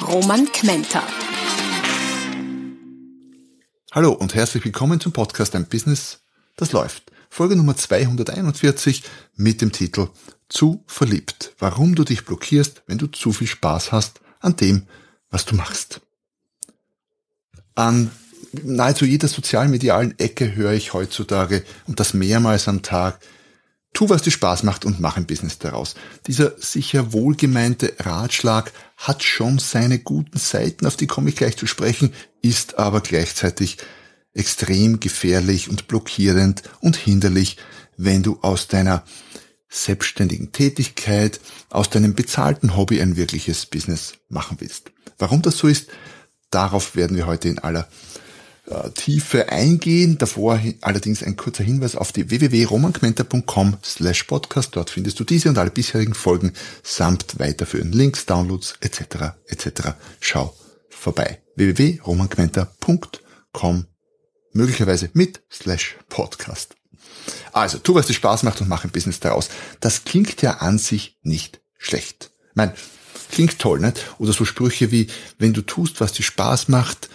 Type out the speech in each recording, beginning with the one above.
Roman Kmenter. Hallo und herzlich willkommen zum Podcast Ein Business, das läuft. Folge Nummer 241 mit dem Titel Zu verliebt. Warum du dich blockierst, wenn du zu viel Spaß hast an dem, was du machst. An nahezu jeder sozialmedialen Ecke höre ich heutzutage und das mehrmals am Tag. Tu, was dir Spaß macht und mach ein Business daraus. Dieser sicher wohlgemeinte Ratschlag hat schon seine guten Seiten, auf die komme ich gleich zu sprechen, ist aber gleichzeitig extrem gefährlich und blockierend und hinderlich, wenn du aus deiner selbstständigen Tätigkeit, aus deinem bezahlten Hobby ein wirkliches Business machen willst. Warum das so ist, darauf werden wir heute in aller äh, Tiefe eingehen. Davor allerdings ein kurzer Hinweis auf die www.romanquenter.com slash podcast. Dort findest du diese und alle bisherigen Folgen samt weiterführenden Links, Downloads etc. etc. Schau vorbei. www.romanquenter.com möglicherweise mit slash podcast. Also, tu, was dir Spaß macht und mach ein Business daraus. Das klingt ja an sich nicht schlecht. Ich meine, klingt toll, nicht? Oder so Sprüche wie, wenn du tust, was dir Spaß macht,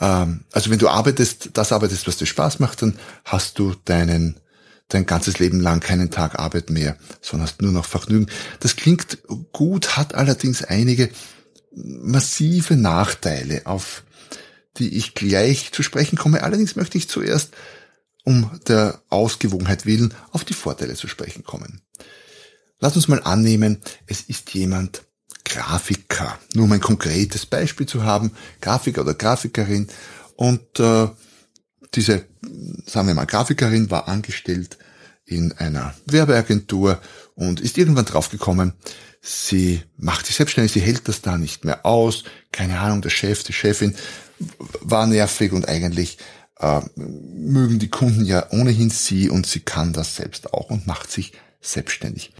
ähm, also wenn du arbeitest, das arbeitest, was dir Spaß macht, dann hast du deinen dein ganzes Leben lang keinen Tag Arbeit mehr, sondern hast nur noch Vergnügen. Das klingt gut, hat allerdings einige massive Nachteile, auf die ich gleich zu sprechen komme. Allerdings möchte ich zuerst, um der Ausgewogenheit willen, auf die Vorteile zu sprechen kommen. Lass uns mal annehmen, es ist jemand Grafiker. Nur um ein konkretes Beispiel zu haben, Grafiker oder Grafikerin. Und äh, diese, sagen wir mal, Grafikerin war angestellt in einer Werbeagentur und ist irgendwann draufgekommen, sie macht sich selbstständig, sie hält das da nicht mehr aus, keine Ahnung, der Chef, die Chefin war nervig und eigentlich äh, mögen die Kunden ja ohnehin sie und sie kann das selbst auch und macht sich selbstständig.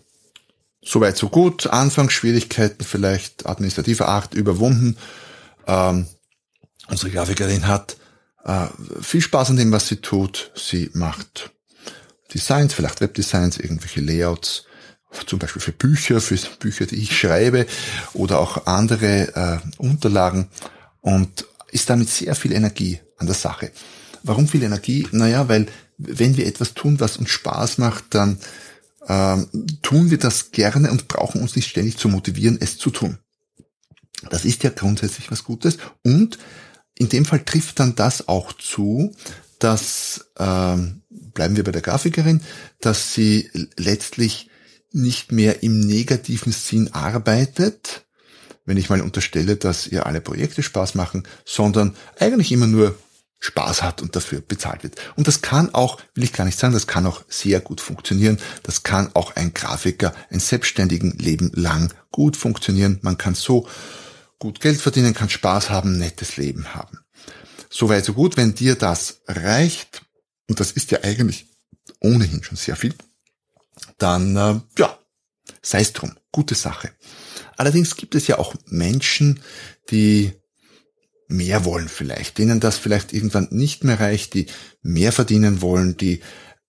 Soweit so gut. Anfangsschwierigkeiten vielleicht administrativer Art überwunden. Ähm, unsere Grafikerin hat äh, viel Spaß an dem, was sie tut. Sie macht Designs, vielleicht Webdesigns, irgendwelche Layouts, zum Beispiel für Bücher, für Bücher, die ich schreibe oder auch andere äh, Unterlagen und ist damit sehr viel Energie an der Sache. Warum viel Energie? Naja, weil wenn wir etwas tun, was uns Spaß macht, dann ähm, tun wir das gerne und brauchen uns nicht ständig zu motivieren, es zu tun. Das ist ja grundsätzlich was Gutes. Und in dem Fall trifft dann das auch zu, dass, ähm, bleiben wir bei der Grafikerin, dass sie letztlich nicht mehr im negativen Sinn arbeitet, wenn ich mal unterstelle, dass ihr alle Projekte Spaß machen, sondern eigentlich immer nur Spaß hat und dafür bezahlt wird. Und das kann auch, will ich gar nicht sagen, das kann auch sehr gut funktionieren. Das kann auch ein Grafiker, ein selbstständigen Leben lang gut funktionieren. Man kann so gut Geld verdienen, kann Spaß haben, nettes Leben haben. Soweit so gut, wenn dir das reicht, und das ist ja eigentlich ohnehin schon sehr viel, dann äh, ja, sei es drum, gute Sache. Allerdings gibt es ja auch Menschen, die mehr wollen vielleicht, denen das vielleicht irgendwann nicht mehr reicht, die mehr verdienen wollen, die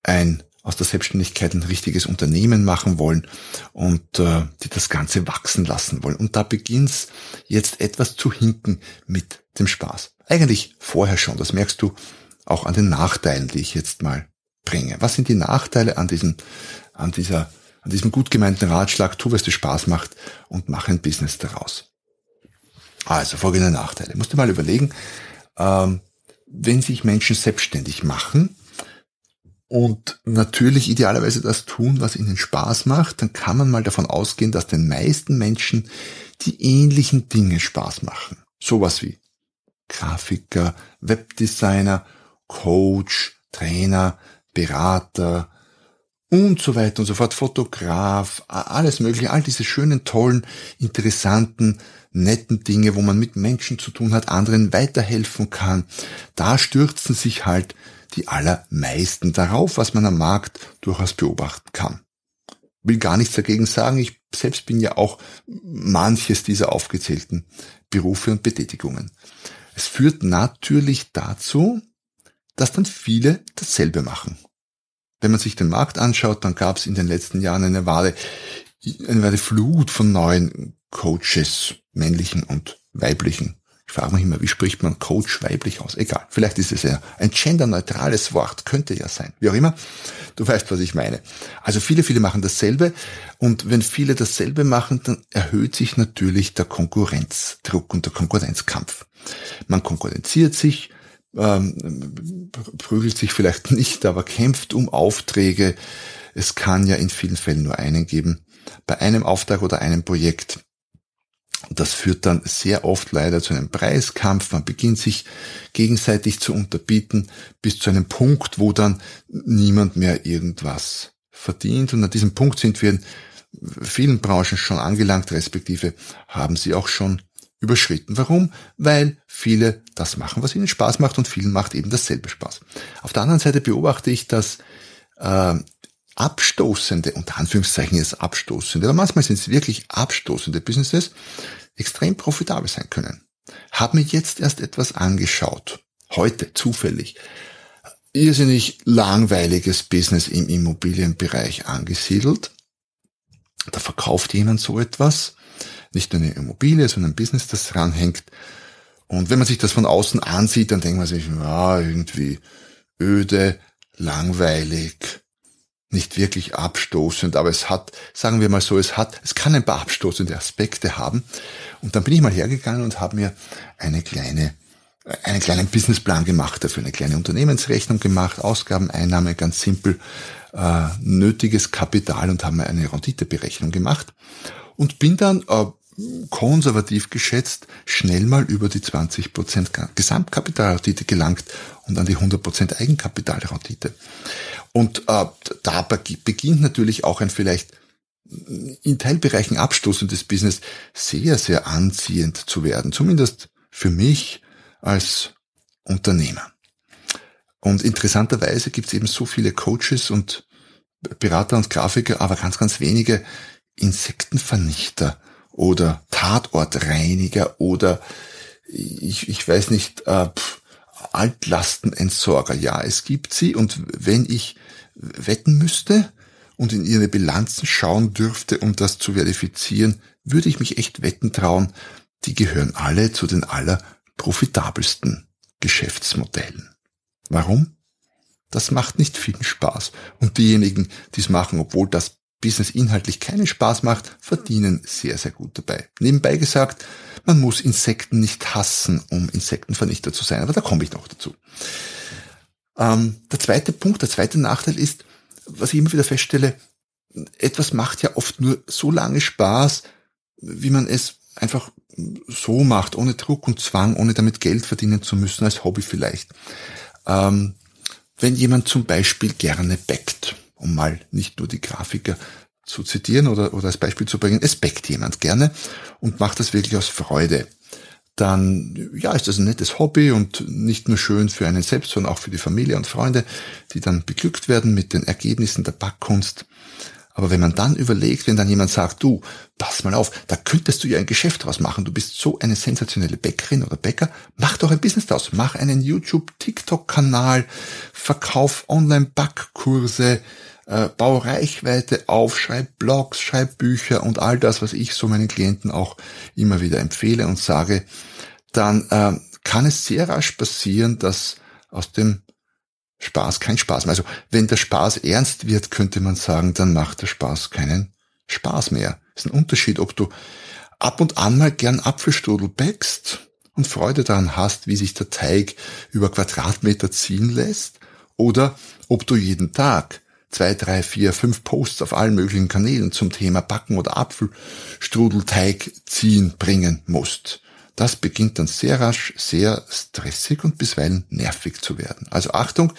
ein aus der Selbstständigkeit ein richtiges Unternehmen machen wollen und äh, die das Ganze wachsen lassen wollen. Und da beginnt's jetzt etwas zu hinken mit dem Spaß. Eigentlich vorher schon, das merkst du auch an den Nachteilen, die ich jetzt mal bringe. Was sind die Nachteile an diesem, an dieser, an diesem gut gemeinten Ratschlag, tu, was dir Spaß macht und mach ein Business daraus. Also folgende Nachteile. Musst du mal überlegen, ähm, wenn sich Menschen selbstständig machen und natürlich idealerweise das tun, was ihnen Spaß macht, dann kann man mal davon ausgehen, dass den meisten Menschen die ähnlichen Dinge Spaß machen. Sowas wie Grafiker, Webdesigner, Coach, Trainer, Berater und so weiter und so fort, Fotograf, alles mögliche, all diese schönen, tollen, interessanten netten Dinge, wo man mit Menschen zu tun hat, anderen weiterhelfen kann, da stürzen sich halt die allermeisten darauf, was man am Markt durchaus beobachten kann. Will gar nichts dagegen sagen, ich selbst bin ja auch manches dieser aufgezählten Berufe und Betätigungen. Es führt natürlich dazu, dass dann viele dasselbe machen. Wenn man sich den Markt anschaut, dann gab es in den letzten Jahren eine wahre, eine wahre Flut von neuen Coaches, männlichen und weiblichen. Ich frage mich immer, wie spricht man Coach weiblich aus? Egal, vielleicht ist es ja ein genderneutrales Wort, könnte ja sein. Wie auch immer, du weißt, was ich meine. Also viele, viele machen dasselbe und wenn viele dasselbe machen, dann erhöht sich natürlich der Konkurrenzdruck und der Konkurrenzkampf. Man konkurrenziert sich, ähm, prügelt sich vielleicht nicht, aber kämpft um Aufträge. Es kann ja in vielen Fällen nur einen geben. Bei einem Auftrag oder einem Projekt das führt dann sehr oft leider zu einem Preiskampf. Man beginnt sich gegenseitig zu unterbieten bis zu einem Punkt, wo dann niemand mehr irgendwas verdient. Und an diesem Punkt sind wir in vielen Branchen schon angelangt, respektive haben sie auch schon überschritten. Warum? Weil viele das machen, was ihnen Spaß macht und vielen macht eben dasselbe Spaß. Auf der anderen Seite beobachte ich, dass äh, abstoßende, unter Anführungszeichen ist abstoßende, aber manchmal sind es wirklich abstoßende Businesses, extrem profitabel sein können. Hab mir jetzt erst etwas angeschaut, heute zufällig, irrsinnig langweiliges Business im Immobilienbereich angesiedelt. Da verkauft jemand so etwas, nicht nur eine Immobilie, sondern ein Business, das ranhängt. Und wenn man sich das von außen ansieht, dann denkt man sich, ja, irgendwie öde, langweilig, nicht wirklich abstoßend, aber es hat, sagen wir mal so, es hat, es kann ein paar abstoßende Aspekte haben. Und dann bin ich mal hergegangen und habe mir eine kleine, einen kleinen Businessplan gemacht, dafür eine kleine Unternehmensrechnung gemacht, Ausgaben, Einnahme, ganz simpel, äh, nötiges Kapital und habe mir eine Renditeberechnung gemacht und bin dann äh, konservativ geschätzt schnell mal über die 20% Gesamtkapitalrendite gelangt und an die 100% Eigenkapitalrendite. Und äh, da beginnt natürlich auch ein vielleicht in Teilbereichen abstoßendes Business sehr, sehr anziehend zu werden. Zumindest für mich als Unternehmer. Und interessanterweise gibt es eben so viele Coaches und Berater und Grafiker, aber ganz, ganz wenige Insektenvernichter oder Tatortreiniger oder ich, ich weiß nicht, äh, Altlastenentsorger. Ja, es gibt sie und wenn ich wetten müsste und in ihre Bilanzen schauen dürfte, um das zu verifizieren, würde ich mich echt wetten trauen, die gehören alle zu den allerprofitabelsten Geschäftsmodellen. Warum? Das macht nicht viel Spaß. Und diejenigen, die es machen, obwohl das Business inhaltlich keinen Spaß macht, verdienen sehr, sehr gut dabei. Nebenbei gesagt, man muss Insekten nicht hassen, um Insektenvernichter zu sein, aber da komme ich noch dazu. Ähm, der zweite Punkt, der zweite Nachteil ist, was ich immer wieder feststelle, etwas macht ja oft nur so lange Spaß, wie man es einfach so macht, ohne Druck und Zwang, ohne damit Geld verdienen zu müssen, als Hobby vielleicht. Ähm, wenn jemand zum Beispiel gerne backt, um mal nicht nur die Grafiker zu zitieren oder, oder als Beispiel zu bringen, es backt jemand gerne und macht das wirklich aus Freude dann ja, ist das ein nettes Hobby und nicht nur schön für einen selbst, sondern auch für die Familie und Freunde, die dann beglückt werden mit den Ergebnissen der Backkunst. Aber wenn man dann überlegt, wenn dann jemand sagt, du, pass mal auf, da könntest du ja ein Geschäft draus machen, du bist so eine sensationelle Bäckerin oder Bäcker, mach doch ein Business draus, mach einen YouTube-TikTok-Kanal, verkauf Online-Backkurse, äh, bau Reichweite auf, schreib Blogs, schreib Bücher und all das, was ich so meinen Klienten auch immer wieder empfehle und sage, dann äh, kann es sehr rasch passieren, dass aus dem Spaß kein Spaß mehr. Also wenn der Spaß ernst wird, könnte man sagen, dann macht der Spaß keinen Spaß mehr. Es ist ein Unterschied, ob du ab und an mal gern Apfelstrudel bäckst und Freude daran hast, wie sich der Teig über Quadratmeter ziehen lässt, oder ob du jeden Tag zwei, drei, vier, fünf Posts auf allen möglichen Kanälen zum Thema Backen oder Apfelstrudelteig ziehen bringen musst. Das beginnt dann sehr rasch, sehr stressig und bisweilen nervig zu werden. Also Achtung,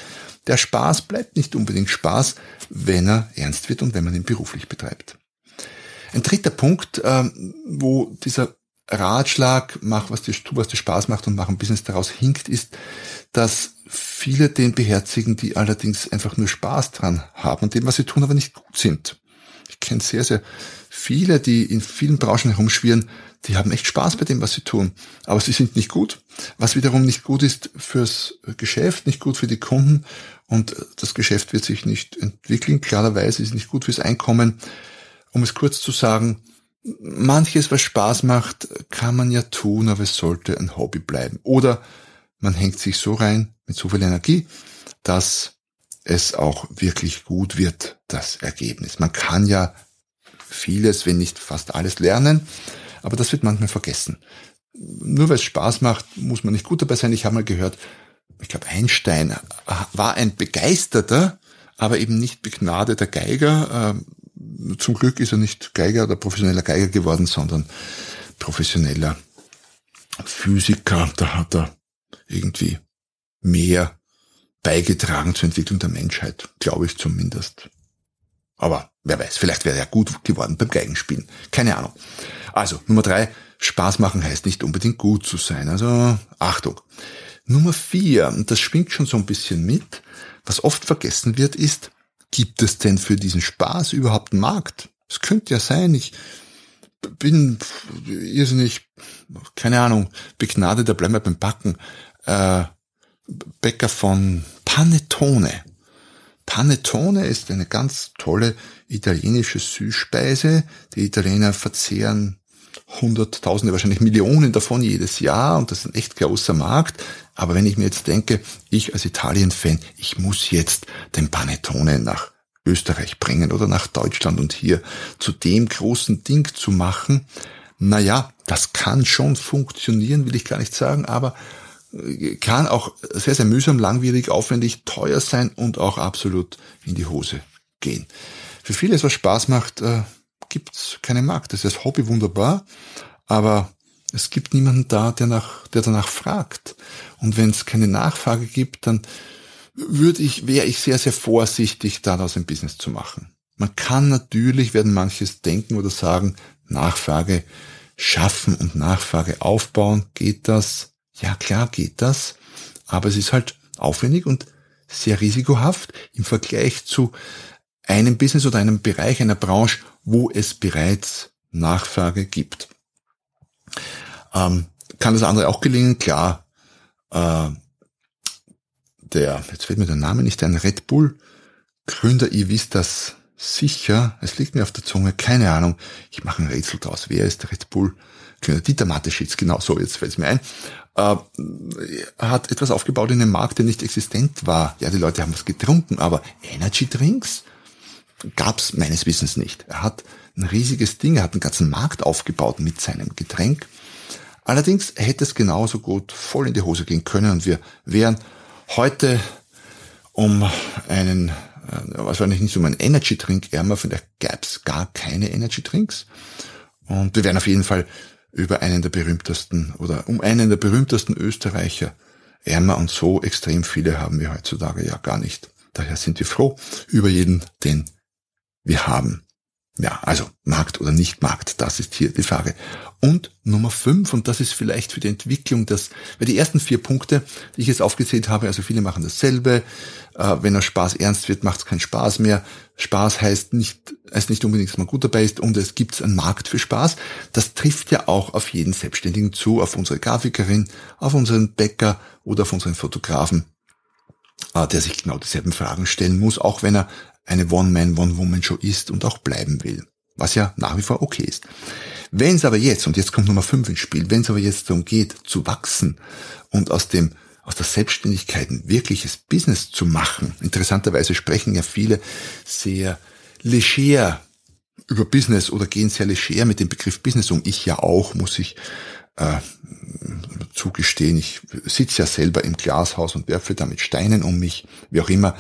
der Spaß bleibt nicht unbedingt Spaß, wenn er ernst wird und wenn man ihn beruflich betreibt. Ein dritter Punkt, ähm, wo dieser Ratschlag, mach was dir, tu was dir Spaß macht und mach ein Business daraus hinkt, ist, dass viele den beherzigen, die allerdings einfach nur Spaß dran haben und dem, was sie tun, aber nicht gut sind. Kenne sehr, sehr viele, die in vielen Branchen herumschwirren, die haben echt Spaß bei dem, was sie tun, aber sie sind nicht gut, was wiederum nicht gut ist fürs Geschäft, nicht gut für die Kunden und das Geschäft wird sich nicht entwickeln. Klarerweise ist es nicht gut fürs Einkommen. Um es kurz zu sagen, manches, was Spaß macht, kann man ja tun, aber es sollte ein Hobby bleiben. Oder man hängt sich so rein mit so viel Energie, dass es auch wirklich gut wird, das Ergebnis. Man kann ja vieles, wenn nicht fast alles lernen, aber das wird manchmal vergessen. Nur weil es Spaß macht, muss man nicht gut dabei sein. Ich habe mal gehört, ich glaube Einstein war ein begeisterter, aber eben nicht begnadeter Geiger. Ähm, zum Glück ist er nicht Geiger oder professioneller Geiger geworden, sondern professioneller Physiker. Da hat er irgendwie mehr beigetragen zur Entwicklung der Menschheit, glaube ich zumindest. Aber wer weiß, vielleicht wäre er gut geworden beim Geigenspielen. Keine Ahnung. Also, Nummer drei, Spaß machen heißt nicht unbedingt gut zu sein. Also, Achtung. Nummer vier, und das schwingt schon so ein bisschen mit, was oft vergessen wird, ist, gibt es denn für diesen Spaß überhaupt einen Markt? Es könnte ja sein, ich bin irrsinnig, keine Ahnung, begnadeter, bleiben wir beim Backen, äh, Bäcker von Panettone. Panettone ist eine ganz tolle italienische Süßspeise. Die Italiener verzehren Hunderttausende, wahrscheinlich Millionen davon jedes Jahr und das ist ein echt großer Markt. Aber wenn ich mir jetzt denke, ich als Italien-Fan, ich muss jetzt den Panettone nach Österreich bringen oder nach Deutschland und hier zu dem großen Ding zu machen, naja, das kann schon funktionieren, will ich gar nicht sagen, aber kann auch sehr, sehr mühsam, langwierig, aufwendig, teuer sein und auch absolut in die Hose gehen. Für vieles, was Spaß macht, äh, gibt's keinen Markt. Das ist das Hobby wunderbar, aber es gibt niemanden da, der, nach, der danach fragt. Und wenn es keine Nachfrage gibt, dann würde ich, wäre ich sehr, sehr vorsichtig, daraus ein Business zu machen. Man kann natürlich, werden manches denken oder sagen, Nachfrage schaffen und Nachfrage aufbauen. Geht das? Ja, klar geht das, aber es ist halt aufwendig und sehr risikohaft im Vergleich zu einem Business oder einem Bereich einer Branche, wo es bereits Nachfrage gibt. Ähm, kann das andere auch gelingen? Klar. Äh, der, jetzt fällt mir der Name nicht ein, Red Bull Gründer, ihr wisst das sicher, es liegt mir auf der Zunge, keine Ahnung, ich mache ein Rätsel draus. Wer ist Red Bull Gründer? Dieter Mateschitz, genau so, jetzt fällt es mir ein äh, hat etwas aufgebaut in einem Markt, der nicht existent war. Ja, die Leute haben was getrunken, aber Energy Drinks gab's meines Wissens nicht. Er hat ein riesiges Ding, er hat einen ganzen Markt aufgebaut mit seinem Getränk. Allerdings hätte es genauso gut voll in die Hose gehen können und wir wären heute um einen, äh, wahrscheinlich nicht um einen Energy Drink ärmer, vielleicht gäb's gar keine Energy Drinks. Und wir wären auf jeden Fall über einen der berühmtesten oder um einen der berühmtesten Österreicher ärmer und so extrem viele haben wir heutzutage ja gar nicht. Daher sind wir froh über jeden, den wir haben. Ja, also Markt oder nicht Markt, das ist hier die Frage. Und Nummer fünf, und das ist vielleicht für die Entwicklung das, weil die ersten vier Punkte, die ich jetzt aufgezählt habe, also viele machen dasselbe. Äh, wenn er Spaß ernst wird, macht es keinen Spaß mehr. Spaß heißt nicht, heißt nicht unbedingt, dass man gut dabei ist und es gibt einen Markt für Spaß. Das trifft ja auch auf jeden Selbstständigen zu, auf unsere Grafikerin, auf unseren Bäcker oder auf unseren Fotografen, äh, der sich genau dieselben Fragen stellen muss, auch wenn er eine One-Man, One-Woman-Show ist und auch bleiben will. Was ja nach wie vor okay ist. Wenn es aber jetzt, und jetzt kommt Nummer 5 ins Spiel, wenn es aber jetzt darum geht, zu wachsen und aus dem aus der Selbstständigkeit ein wirkliches Business zu machen. Interessanterweise sprechen ja viele sehr leger über Business oder gehen sehr leger mit dem Begriff Business um. Ich ja auch, muss ich äh, zugestehen. Ich sitze ja selber im Glashaus und werfe damit Steinen um mich, wie auch immer.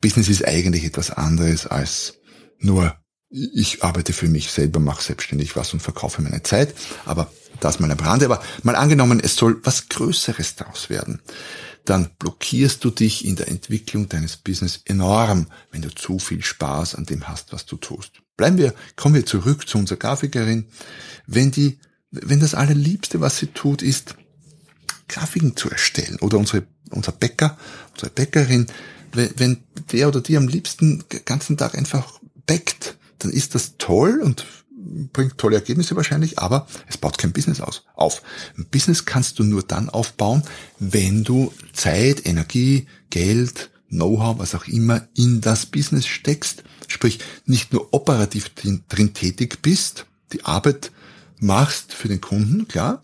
Business ist eigentlich etwas anderes als nur ich arbeite für mich selber, mache selbstständig was und verkaufe meine Zeit. Aber das mal am Rande. Aber mal angenommen, es soll was Größeres daraus werden. Dann blockierst du dich in der Entwicklung deines Business enorm, wenn du zu viel Spaß an dem hast, was du tust. Bleiben wir, kommen wir zurück zu unserer Grafikerin. Wenn die wenn das allerliebste, was sie tut, ist, Grafiken zu erstellen. Oder unsere, unser Bäcker, unsere Bäckerin, wenn, wenn der oder die am liebsten den ganzen Tag einfach bäckt, dann ist das toll und bringt tolle Ergebnisse wahrscheinlich, aber es baut kein Business aus, auf. Ein Business kannst du nur dann aufbauen, wenn du Zeit, Energie, Geld, Know-how, was auch immer in das Business steckst. Sprich, nicht nur operativ drin, drin tätig bist, die Arbeit machst für den Kunden, klar,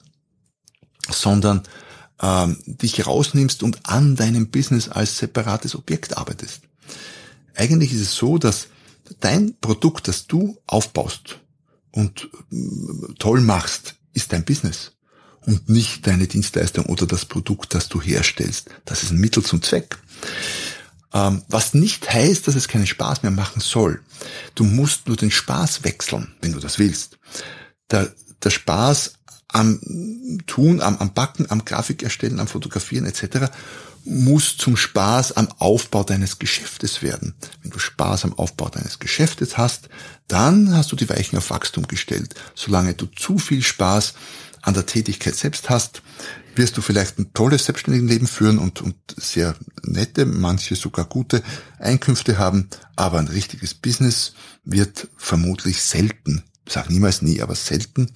sondern ähm, dich rausnimmst und an deinem Business als separates Objekt arbeitest. Eigentlich ist es so, dass dein Produkt, das du aufbaust und äh, toll machst, ist dein Business und nicht deine Dienstleistung oder das Produkt, das du herstellst. Das ist ein Mittel zum Zweck. Ähm, was nicht heißt, dass es keinen Spaß mehr machen soll. Du musst nur den Spaß wechseln, wenn du das willst. Der, der Spaß am Tun, am, am Backen, am Grafik erstellen, am Fotografieren etc. muss zum Spaß am Aufbau deines Geschäftes werden. Wenn du Spaß am Aufbau deines Geschäftes hast, dann hast du die Weichen auf Wachstum gestellt. Solange du zu viel Spaß an der Tätigkeit selbst hast, wirst du vielleicht ein tolles Selbstständigenleben führen und, und sehr nette, manche sogar gute Einkünfte haben, aber ein richtiges Business wird vermutlich selten, sag niemals nie, aber selten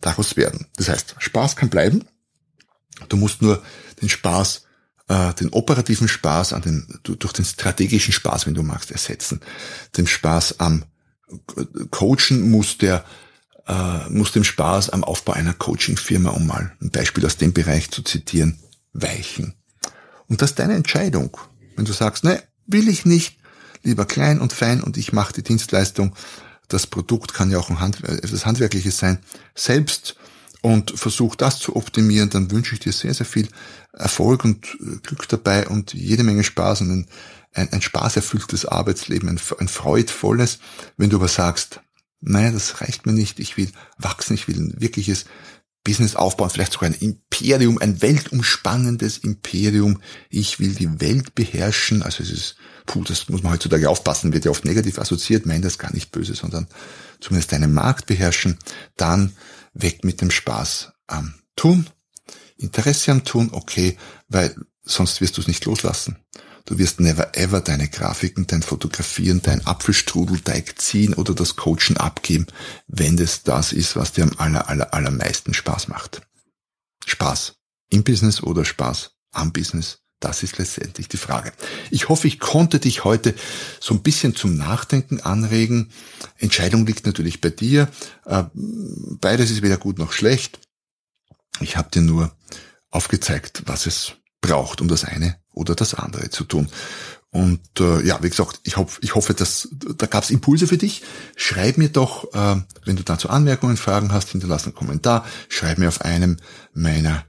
daraus werden. Das heißt, Spaß kann bleiben. Du musst nur den Spaß, äh, den operativen Spaß an den, durch den strategischen Spaß, wenn du magst, ersetzen. Den Spaß am Coachen muss der äh, muss dem Spaß am Aufbau einer Coaching-Firma, um mal ein Beispiel aus dem Bereich zu zitieren, weichen. Und das ist deine Entscheidung. Wenn du sagst, ne, will ich nicht, lieber klein und fein und ich mache die Dienstleistung, das Produkt kann ja auch ein Hand, etwas Handwerkliches sein, selbst und versuch das zu optimieren, dann wünsche ich dir sehr, sehr viel Erfolg und äh, Glück dabei und jede Menge Spaß und ein, ein, ein spaßerfülltes Arbeitsleben, ein, ein freudvolles. Wenn du aber sagst, naja, das reicht mir nicht, ich will wachsen, ich will ein wirkliches Business aufbauen, vielleicht sogar ein Imperium, ein weltumspannendes Imperium. Ich will die Welt beherrschen. Also es ist, puh, das muss man heutzutage aufpassen, wird ja oft negativ assoziiert, meint das gar nicht böse, sondern zumindest einen Markt beherrschen. Dann weg mit dem Spaß am Tun. Interesse am Tun, okay, weil sonst wirst du es nicht loslassen. Du wirst never ever deine Grafiken, dein Fotografieren, dein Apfelstrudelteig ziehen oder das Coachen abgeben, wenn es das ist, was dir am aller, aller, allermeisten Spaß macht. Spaß im Business oder Spaß am Business? Das ist letztendlich die Frage. Ich hoffe, ich konnte dich heute so ein bisschen zum Nachdenken anregen. Entscheidung liegt natürlich bei dir. Äh, beides ist weder gut noch schlecht. Ich habe dir nur aufgezeigt, was es braucht, um das eine oder das andere zu tun. Und äh, ja, wie gesagt, ich, hoffe, ich hoffe, dass da gab es Impulse für dich. Schreib mir doch, äh, wenn du dazu Anmerkungen, Fragen hast, hinterlass einen Kommentar. Schreib mir auf einem meiner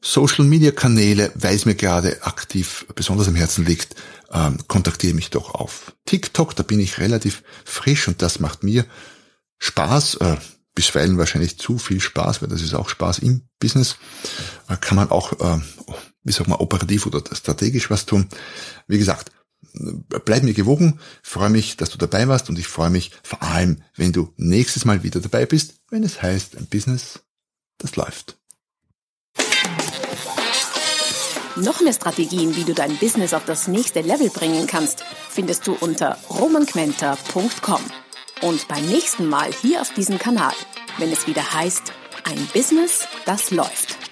Social Media Kanäle, weil es mir gerade aktiv besonders am Herzen liegt, äh, kontaktiere mich doch auf TikTok. Da bin ich relativ frisch und das macht mir Spaß. Äh, bisweilen wahrscheinlich zu viel Spaß, weil das ist auch Spaß im Business. Äh, kann man auch äh, wie sag mal, operativ oder strategisch was tun. Wie gesagt, bleib mir gewogen, freue mich, dass du dabei warst und ich freue mich vor allem, wenn du nächstes Mal wieder dabei bist, wenn es heißt, ein Business, das läuft. Noch mehr Strategien, wie du dein Business auf das nächste Level bringen kannst, findest du unter romanquenter.com. Und beim nächsten Mal hier auf diesem Kanal, wenn es wieder heißt, ein Business, das läuft.